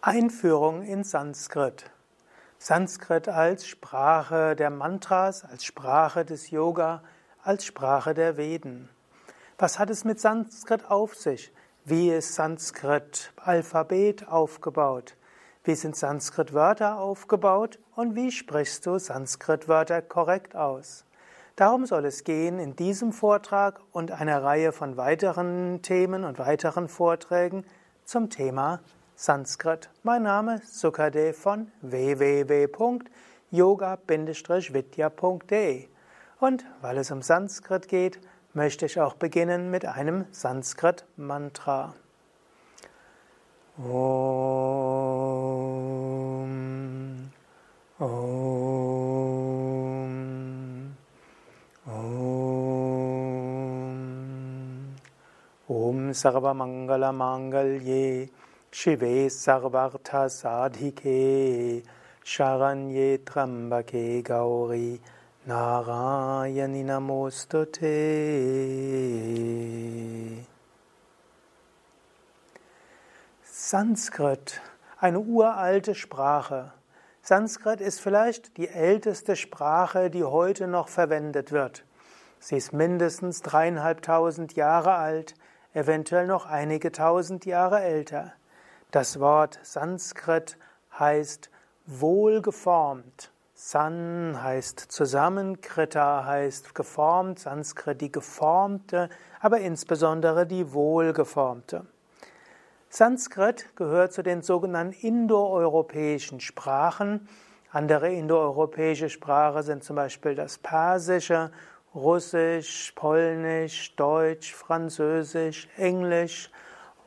Einführung in Sanskrit. Sanskrit als Sprache der Mantras, als Sprache des Yoga, als Sprache der Veden. Was hat es mit Sanskrit auf sich? Wie ist Sanskrit Alphabet aufgebaut? Wie sind Sanskrit Wörter aufgebaut? Und wie sprichst du Sanskrit Wörter korrekt aus? Darum soll es gehen in diesem Vortrag und einer Reihe von weiteren Themen und weiteren Vorträgen zum Thema Sanskrit. Mein Name ist Sukadev von www.yoga-vidya.de und weil es um Sanskrit geht, möchte ich auch beginnen mit einem Sanskrit-Mantra. Om, Om, Om, Om Sarvamangala Mangalye Shive Sarvartha Sadhike Sharanye Trambake Gauri Narayani Namostute. Sanskrit, eine uralte Sprache. Sanskrit ist vielleicht die älteste Sprache, die heute noch verwendet wird. Sie ist mindestens dreieinhalbtausend Jahre alt, eventuell noch einige tausend Jahre älter. Das Wort Sanskrit heißt wohlgeformt. San heißt zusammen, Krita heißt geformt, Sanskrit die geformte, aber insbesondere die wohlgeformte. Sanskrit gehört zu den sogenannten indoeuropäischen Sprachen. Andere indoeuropäische Sprachen sind zum Beispiel das Persische, Russisch, Polnisch, Deutsch, Französisch, Englisch,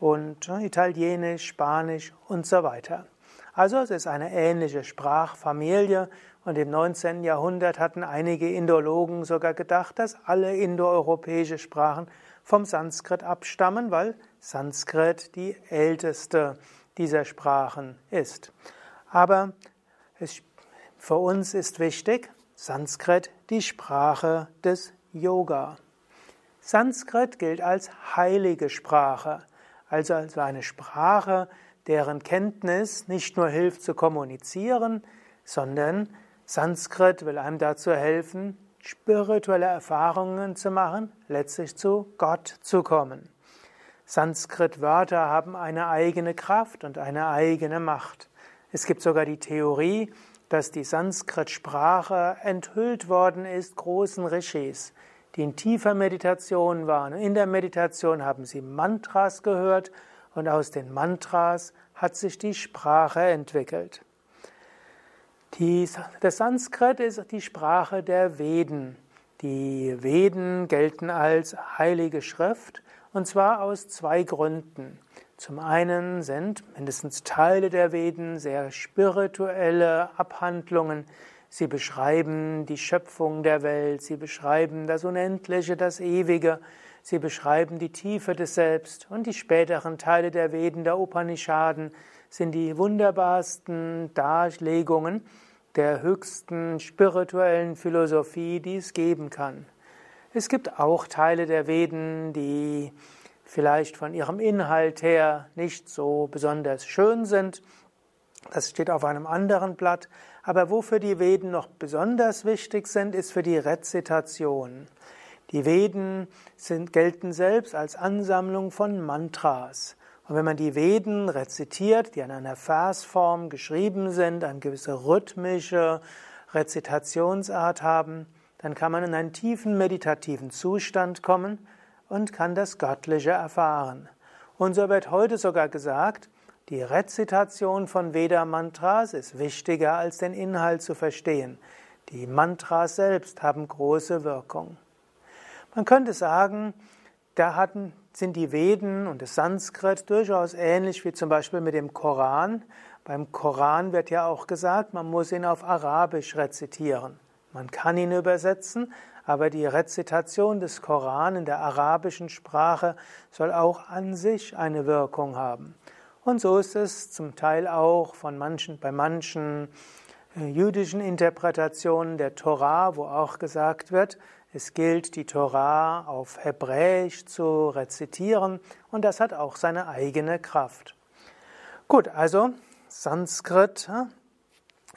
und Italienisch, Spanisch und so weiter. Also es ist eine ähnliche Sprachfamilie und im 19. Jahrhundert hatten einige Indologen sogar gedacht, dass alle indoeuropäische Sprachen vom Sanskrit abstammen, weil Sanskrit die älteste dieser Sprachen ist. Aber es, für uns ist wichtig, Sanskrit die Sprache des Yoga. Sanskrit gilt als heilige Sprache also als eine Sprache, deren Kenntnis nicht nur hilft zu kommunizieren, sondern Sanskrit will einem dazu helfen, spirituelle Erfahrungen zu machen, letztlich zu Gott zu kommen. Sanskrit-Wörter haben eine eigene Kraft und eine eigene Macht. Es gibt sogar die Theorie, dass die Sanskrit-Sprache enthüllt worden ist großen Rishis die in tiefer Meditation waren. In der Meditation haben sie Mantras gehört und aus den Mantras hat sich die Sprache entwickelt. Die, das Sanskrit ist die Sprache der Veden. Die Veden gelten als heilige Schrift und zwar aus zwei Gründen. Zum einen sind mindestens Teile der Veden sehr spirituelle Abhandlungen, Sie beschreiben die Schöpfung der Welt, sie beschreiben das Unendliche, das Ewige, sie beschreiben die Tiefe des Selbst und die späteren Teile der Veden, der Upanishaden, sind die wunderbarsten Darlegungen der höchsten spirituellen Philosophie, die es geben kann. Es gibt auch Teile der Veden, die vielleicht von ihrem Inhalt her nicht so besonders schön sind. Das steht auf einem anderen Blatt. Aber wofür die Veden noch besonders wichtig sind, ist für die Rezitation. Die Veden sind, gelten selbst als Ansammlung von Mantras. Und wenn man die Veden rezitiert, die an einer Versform geschrieben sind, eine gewisse rhythmische Rezitationsart haben, dann kann man in einen tiefen meditativen Zustand kommen und kann das Göttliche erfahren. Und so wird heute sogar gesagt, die Rezitation von Veda-Mantras ist wichtiger als den Inhalt zu verstehen. Die Mantras selbst haben große Wirkung. Man könnte sagen, da hatten, sind die Veden und das Sanskrit durchaus ähnlich wie zum Beispiel mit dem Koran. Beim Koran wird ja auch gesagt, man muss ihn auf Arabisch rezitieren. Man kann ihn übersetzen, aber die Rezitation des Koran in der arabischen Sprache soll auch an sich eine Wirkung haben. Und so ist es zum Teil auch von manchen, bei manchen äh, jüdischen Interpretationen der Torah, wo auch gesagt wird, es gilt, die Torah auf Hebräisch zu rezitieren und das hat auch seine eigene Kraft. Gut, also Sanskrit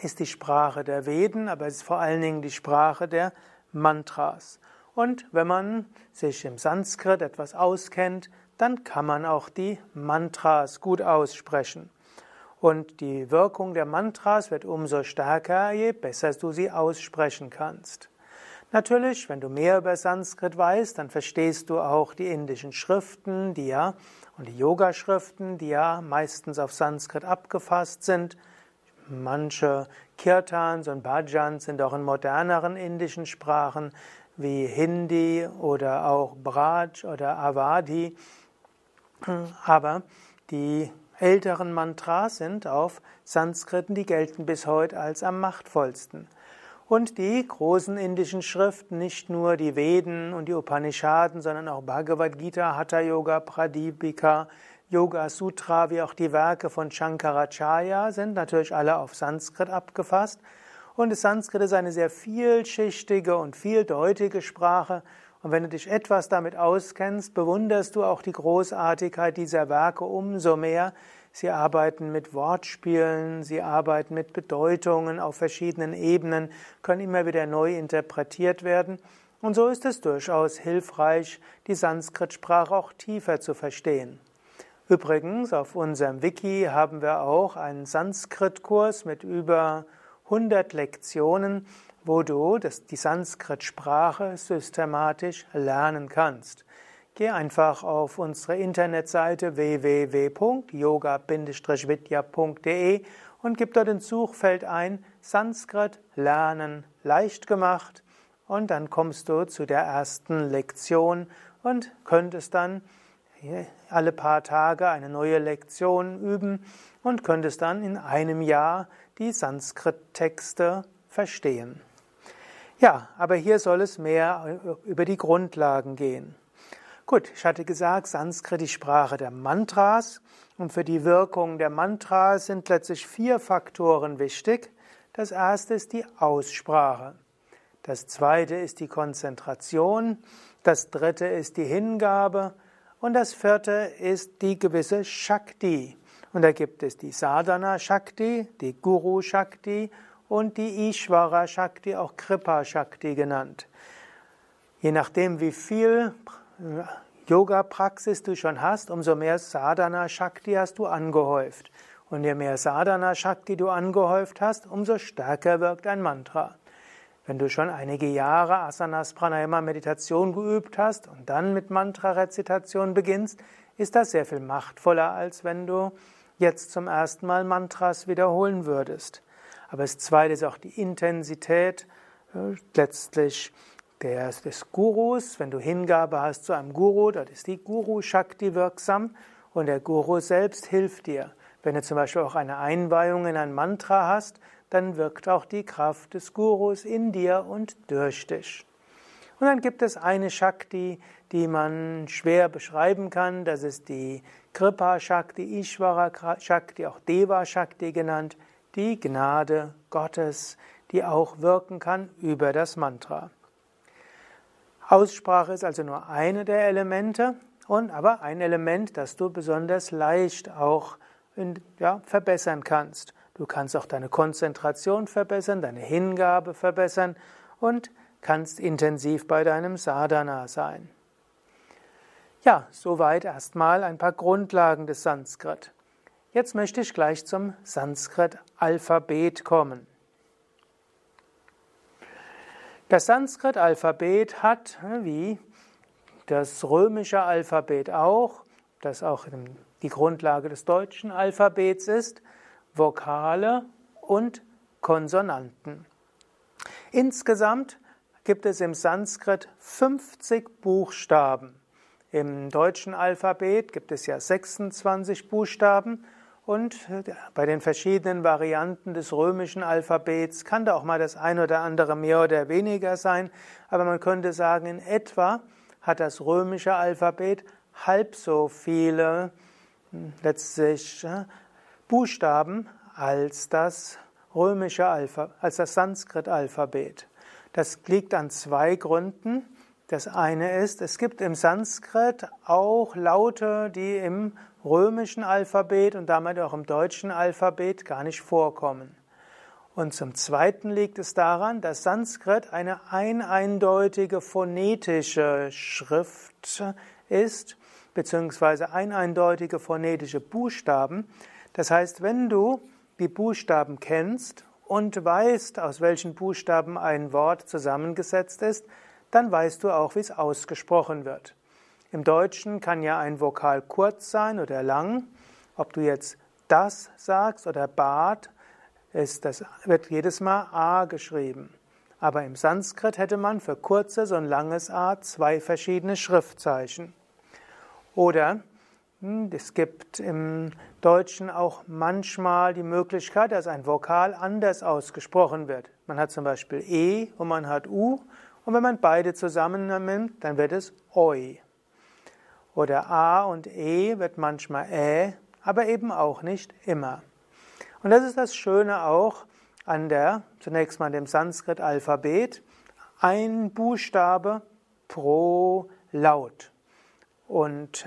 ist die Sprache der Veden, aber es ist vor allen Dingen die Sprache der Mantras. Und wenn man sich im Sanskrit etwas auskennt, dann kann man auch die Mantras gut aussprechen. Und die Wirkung der Mantras wird umso stärker, je besser du sie aussprechen kannst. Natürlich, wenn du mehr über Sanskrit weißt, dann verstehst du auch die indischen Schriften, die ja, und die Yoga-Schriften, die ja meistens auf Sanskrit abgefasst sind. Manche Kirtans und Bhajans sind auch in moderneren indischen Sprachen wie Hindi oder auch Braj oder Avadi. Aber die älteren Mantras sind auf Sanskriten, die gelten bis heute als am machtvollsten. Und die großen indischen Schriften, nicht nur die Veden und die Upanishaden, sondern auch Bhagavad Gita, Hatha Yoga, Pradipika, Yoga Sutra, wie auch die Werke von Shankaracharya, sind natürlich alle auf Sanskrit abgefasst. Und das Sanskrit ist eine sehr vielschichtige und vieldeutige Sprache. Und wenn du dich etwas damit auskennst, bewunderst du auch die Großartigkeit dieser Werke umso mehr. Sie arbeiten mit Wortspielen, sie arbeiten mit Bedeutungen auf verschiedenen Ebenen, können immer wieder neu interpretiert werden. Und so ist es durchaus hilfreich, die Sanskrit-Sprache auch tiefer zu verstehen. Übrigens, auf unserem Wiki haben wir auch einen Sanskrit-Kurs mit über 100 Lektionen, wo du das, die Sanskrit-Sprache systematisch lernen kannst. Geh einfach auf unsere Internetseite www.yoga-vidya.de und gib dort ins Suchfeld ein Sanskrit lernen leicht gemacht und dann kommst du zu der ersten Lektion und könntest dann alle paar Tage eine neue Lektion üben und könntest dann in einem Jahr die Sanskrit-Texte verstehen. Ja, aber hier soll es mehr über die Grundlagen gehen. Gut, ich hatte gesagt, Sanskrit die Sprache der Mantras und für die Wirkung der Mantras sind letztlich vier Faktoren wichtig. Das erste ist die Aussprache. Das zweite ist die Konzentration. Das dritte ist die Hingabe. Und das vierte ist die gewisse Shakti. Und da gibt es die Sadhana Shakti, die Guru Shakti und die Ishvara Shakti, auch Kripa Shakti genannt. Je nachdem, wie viel äh, Yoga-Praxis du schon hast, umso mehr Sadhana Shakti hast du angehäuft. Und je mehr Sadhana Shakti du angehäuft hast, umso stärker wirkt ein Mantra. Wenn du schon einige Jahre Asanas Pranayama Meditation geübt hast und dann mit Mantra-Rezitation beginnst, ist das sehr viel machtvoller, als wenn du jetzt zum ersten Mal Mantras wiederholen würdest. Aber das zweite ist auch die Intensität äh, letztlich der, des Gurus. Wenn du Hingabe hast zu einem Guru, dort ist die Guru-Shakti wirksam und der Guru selbst hilft dir. Wenn du zum Beispiel auch eine Einweihung in ein Mantra hast, dann wirkt auch die Kraft des Gurus in dir und durch dich. Und dann gibt es eine Shakti, die man schwer beschreiben kann. Das ist die Kripa Shakti, Ishvara Shakti, auch Deva Shakti genannt, die Gnade Gottes, die auch wirken kann über das Mantra. Aussprache ist also nur eine der Elemente und aber ein Element, das du besonders leicht auch in, ja, verbessern kannst. Du kannst auch deine Konzentration verbessern, deine Hingabe verbessern und kannst intensiv bei deinem Sadhana sein. Ja, soweit erstmal ein paar Grundlagen des Sanskrit. Jetzt möchte ich gleich zum Sanskrit-Alphabet kommen. Das Sanskrit-Alphabet hat, wie das römische Alphabet auch, das auch die Grundlage des deutschen Alphabets ist, Vokale und Konsonanten. Insgesamt gibt es im Sanskrit 50 Buchstaben. Im deutschen Alphabet gibt es ja 26 Buchstaben und bei den verschiedenen Varianten des römischen Alphabets kann da auch mal das ein oder andere mehr oder weniger sein, aber man könnte sagen, in etwa hat das römische Alphabet halb so viele hm, letztlich Buchstaben als das römische Alphabet, als das Sanskrit-Alphabet. Das liegt an zwei Gründen. Das eine ist, es gibt im Sanskrit auch Laute, die im römischen Alphabet und damit auch im deutschen Alphabet gar nicht vorkommen. Und zum Zweiten liegt es daran, dass Sanskrit eine eindeutige phonetische Schrift ist, beziehungsweise eindeutige phonetische Buchstaben. Das heißt, wenn du die Buchstaben kennst und weißt, aus welchen Buchstaben ein Wort zusammengesetzt ist, dann weißt du auch, wie es ausgesprochen wird. Im Deutschen kann ja ein Vokal kurz sein oder lang. Ob du jetzt das sagst oder Bad, ist, das wird jedes Mal A geschrieben. Aber im Sanskrit hätte man für kurzes und langes A zwei verschiedene Schriftzeichen. Oder hm, es gibt im Deutschen auch manchmal die Möglichkeit, dass ein Vokal anders ausgesprochen wird. Man hat zum Beispiel E und man hat U und wenn man beide zusammennimmt, dann wird es Oi. Oder A und E wird manchmal Ä, aber eben auch nicht immer. Und das ist das Schöne auch an der, zunächst mal dem Sanskrit-Alphabet, ein Buchstabe pro Laut. Und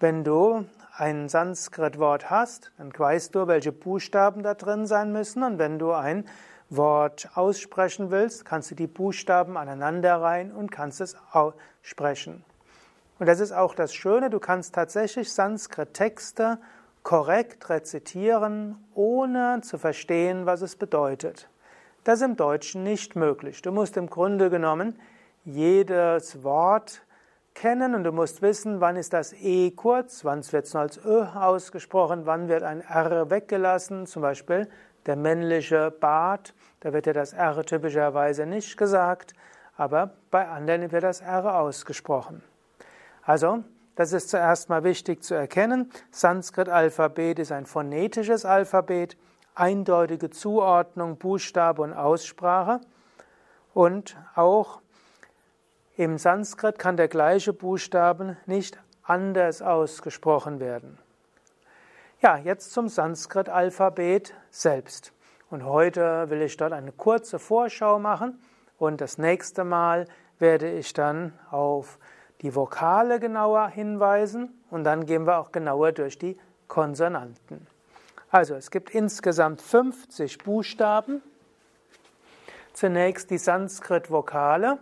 wenn du ein Sanskrit-Wort hast, dann weißt du, welche Buchstaben da drin sein müssen. Und wenn du ein Wort aussprechen willst, kannst du die Buchstaben aneinander rein und kannst es aussprechen. Und das ist auch das Schöne, du kannst tatsächlich Sanskrit-Texte korrekt rezitieren, ohne zu verstehen, was es bedeutet. Das ist im Deutschen nicht möglich. Du musst im Grunde genommen jedes Wort kennen und du musst wissen, wann ist das E kurz, wann wird es nur als Ö ausgesprochen, wann wird ein R weggelassen, zum Beispiel der männliche Bart, da wird ja das R typischerweise nicht gesagt, aber bei anderen wird das R ausgesprochen. Also, das ist zuerst mal wichtig zu erkennen. Sanskrit-Alphabet ist ein phonetisches Alphabet, eindeutige Zuordnung, Buchstabe und Aussprache. Und auch im Sanskrit kann der gleiche Buchstaben nicht anders ausgesprochen werden. Ja, jetzt zum Sanskrit-Alphabet selbst. Und heute will ich dort eine kurze Vorschau machen und das nächste Mal werde ich dann auf die Vokale genauer hinweisen und dann gehen wir auch genauer durch die Konsonanten. Also es gibt insgesamt 50 Buchstaben. Zunächst die Sanskrit-Vokale.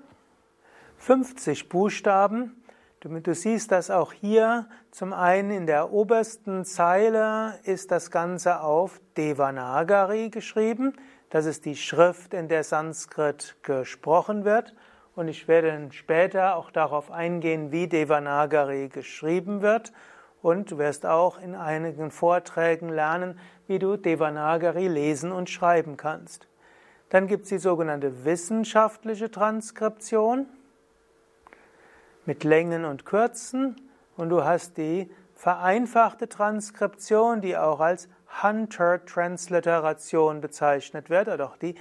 50 Buchstaben. Du, du, siehst das auch hier. Zum einen in der obersten Zeile ist das Ganze auf Devanagari geschrieben. Das ist die Schrift, in der Sanskrit gesprochen wird. Und ich werde später auch darauf eingehen, wie Devanagari geschrieben wird. Und du wirst auch in einigen Vorträgen lernen, wie du Devanagari lesen und schreiben kannst. Dann gibt es die sogenannte wissenschaftliche Transkription mit Längen und Kürzen. Und du hast die vereinfachte Transkription, die auch als Hunter Transliteration bezeichnet wird, oder auch die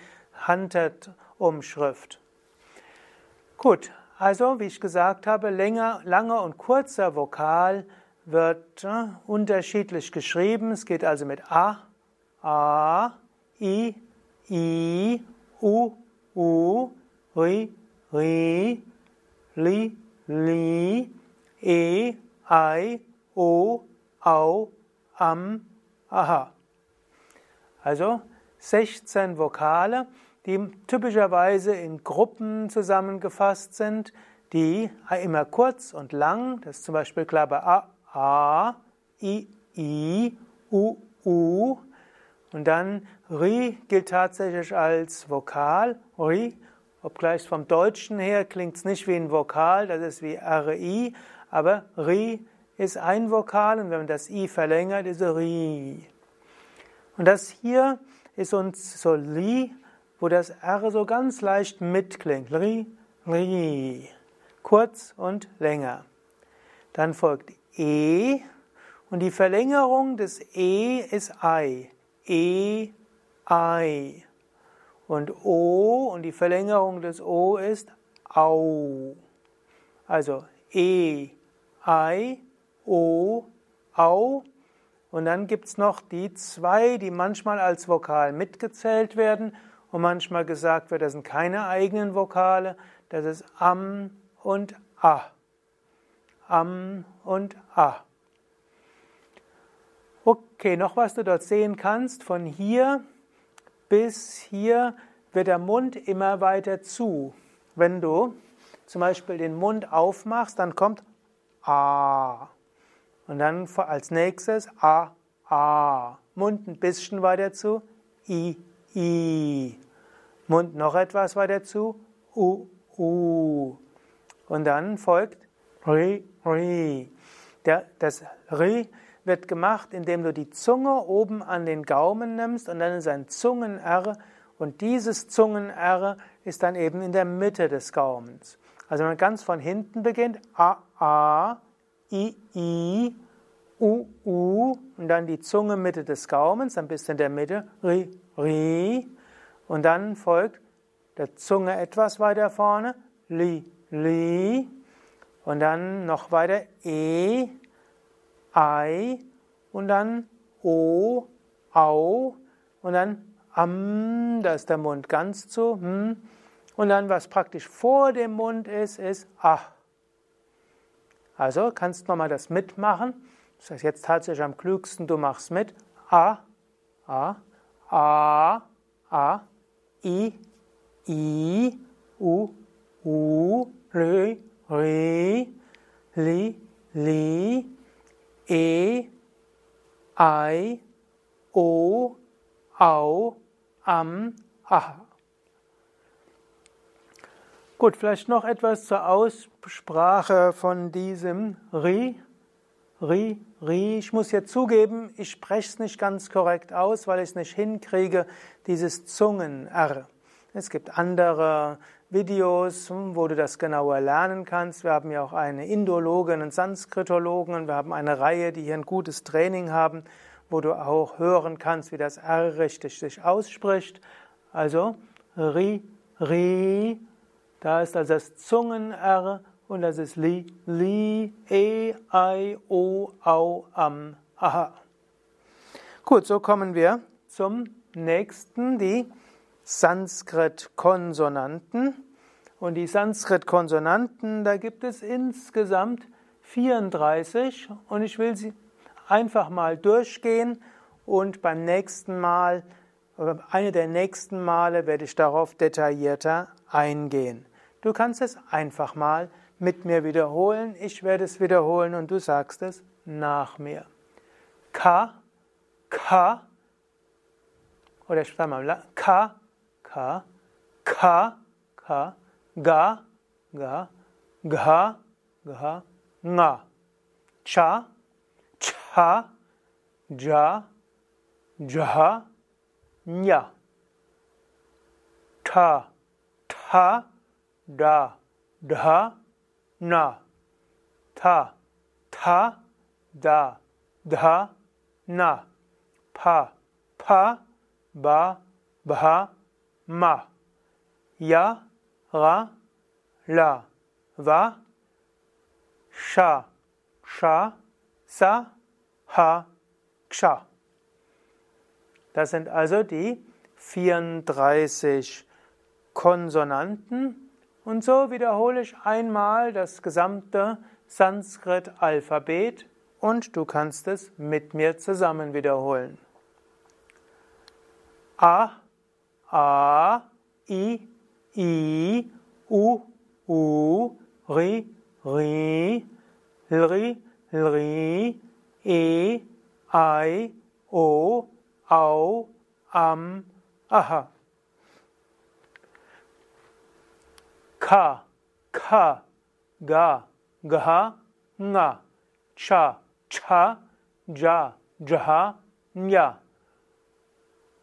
Hunted Umschrift. Gut, also wie ich gesagt habe, länger, langer und kurzer Vokal wird äh, unterschiedlich geschrieben. Es geht also mit A, A, I, I, U, U, Ri, Ri, Li, Li, E, I, O, Au, Am, Aha. Also 16 Vokale die typischerweise in Gruppen zusammengefasst sind, die immer kurz und lang, das ist zum Beispiel klar bei A, A, I, I, U, U. Und dann Ri gilt tatsächlich als Vokal, Ri, obgleich vom Deutschen her klingt es nicht wie ein Vokal, das ist wie RI, aber Ri ist ein Vokal und wenn man das I verlängert, ist es Ri. Und das hier ist uns so Li wo das R so ganz leicht mitklingt. Ri, ri. Kurz und länger. Dann folgt E und die Verlängerung des E ist I. E, I. Und O und die Verlängerung des O ist Au. Also E, I, O, Au. Und dann gibt es noch die zwei, die manchmal als Vokal mitgezählt werden und manchmal gesagt wird, das sind keine eigenen Vokale, das ist Am und A. Am und A. Okay, noch was du dort sehen kannst. Von hier bis hier wird der Mund immer weiter zu. Wenn du zum Beispiel den Mund aufmachst, dann kommt A. Und dann als nächstes A, A. Mund ein bisschen weiter zu, I, I. Mund noch etwas weiter zu, U, U. Und dann folgt Ri, Ri. Der, das Ri wird gemacht, indem du die Zunge oben an den Gaumen nimmst und dann ist ein Zungen-R und dieses Zungen-R ist dann eben in der Mitte des Gaumens. Also wenn man ganz von hinten beginnt, A, A, I, I, U, U und dann die Zunge Mitte des Gaumens, dann bist du in der Mitte, Ri, Ri und dann folgt der Zunge etwas weiter vorne, Li, Li und dann noch weiter E, Ei und dann O, Au und dann Am, da ist der Mund ganz zu. Hm. Und dann, was praktisch vor dem Mund ist, ist A. Also kannst du nochmal das mitmachen. Das heißt jetzt tatsächlich am klügsten, du machst mit. A, A, A, A, I, I, U, U, Ri, Ri, Li, Li, E, I, O, Au, Am, Aha. Gut, vielleicht noch etwas zur Aussprache von diesem Ri, Ri, Ri. Ich muss hier zugeben, ich spreche es nicht ganz korrekt aus, weil ich es nicht hinkriege, dieses Zungen-R. Es gibt andere Videos, hm, wo du das genauer lernen kannst. Wir haben ja auch eine Indologin, einen Sanskritologen und wir haben eine Reihe, die hier ein gutes Training haben, wo du auch hören kannst, wie das R richtig sich ausspricht. Also Ri, Ri, da ist also das Zungen-R und das ist Li, Li, E, I, O, Au, Am, Aha. Gut, so kommen wir zum nächsten, die Sanskrit-Konsonanten. Und die Sanskrit-Konsonanten, da gibt es insgesamt 34 und ich will sie einfach mal durchgehen und beim nächsten Mal, eine der nächsten Male werde ich darauf detaillierter eingehen. Du kannst es einfach mal mit mir wiederholen, ich werde es wiederholen und du sagst es nach mir. Ka, Ka, oder ich sage mal, Ka, Ka, Ka, Ka, Ga, Ga, Gha, Gha, Nga. Cha, Cha, Ja, Jaha, Nya. Ta, Ta, Da, Dha, Na. Ta, Ta, Da, Dha, Na. Pa, Pa, Ba, Bha, Ma. Ya, Ra, La, Va, Sha, Sha, Sa, Ha, Ksha. Das sind also die 34 Konsonanten. Und so wiederhole ich einmal das gesamte Sanskrit-Alphabet und du kannst es mit mir zusammen wiederholen. A, A, I, I, U, U, Ri, Ri, Lri, Lri, E, I, O, Au, Am, Aha. Ka, Ka, Ga, Gha, Nga. Cha, Cha, Ja, Jaha, Nya.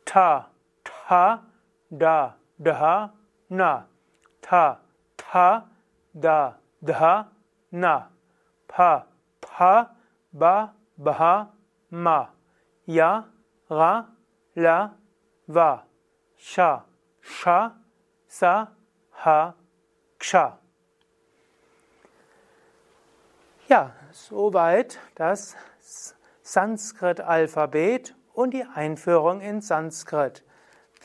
Ta, Ta, Da, Daha, Na. Ta, Ta, Da, Daha, Na. Pa, Pa, Ba, Baha, Ma. Ya, Ra, La, Va. Sha, Sha, Sa, Ha, Ksha. Ja, soweit das Sanskrit-Alphabet und die Einführung in Sanskrit.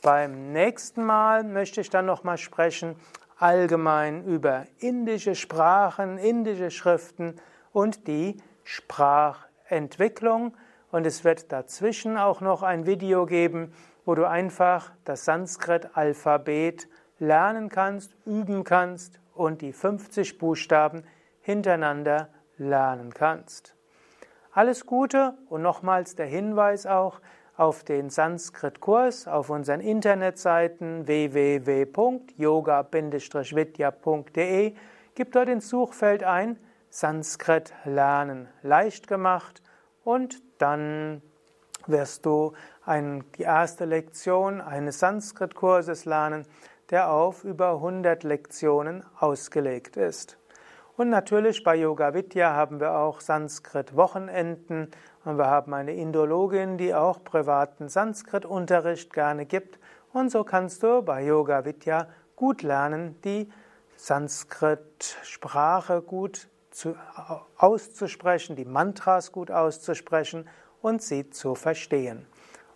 Beim nächsten Mal möchte ich dann nochmal sprechen allgemein über indische Sprachen, indische Schriften und die Sprachentwicklung. Und es wird dazwischen auch noch ein Video geben, wo du einfach das Sanskrit-Alphabet lernen kannst, üben kannst und die 50 Buchstaben hintereinander lernen kannst. Alles Gute und nochmals der Hinweis auch auf den Sanskrit-Kurs auf unseren Internetseiten www.yoga-vidya.de. Gib dort ins Suchfeld ein Sanskrit lernen leicht gemacht und dann wirst du ein, die erste Lektion eines Sanskrit-Kurses lernen, der auf über 100 Lektionen ausgelegt ist. Und natürlich bei Yoga Vidya haben wir auch Sanskrit-Wochenenden und wir haben eine Indologin, die auch privaten Sanskrit-Unterricht gerne gibt. Und so kannst du bei Yoga Vidya gut lernen, die Sanskrit-Sprache gut zu, auszusprechen, die Mantras gut auszusprechen und sie zu verstehen.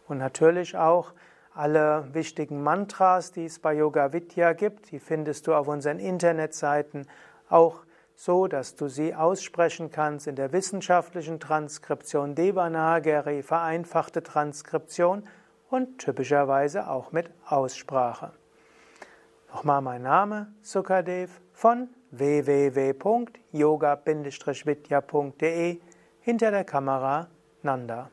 Und natürlich auch alle wichtigen Mantras, die es bei Yoga Vidya gibt, die findest du auf unseren Internetseiten auch so, dass du sie aussprechen kannst in der wissenschaftlichen Transkription Devanagari, vereinfachte Transkription und typischerweise auch mit Aussprache. Nochmal mein Name, Sukadev von www.yoga-vidya.de hinter der Kamera Nanda.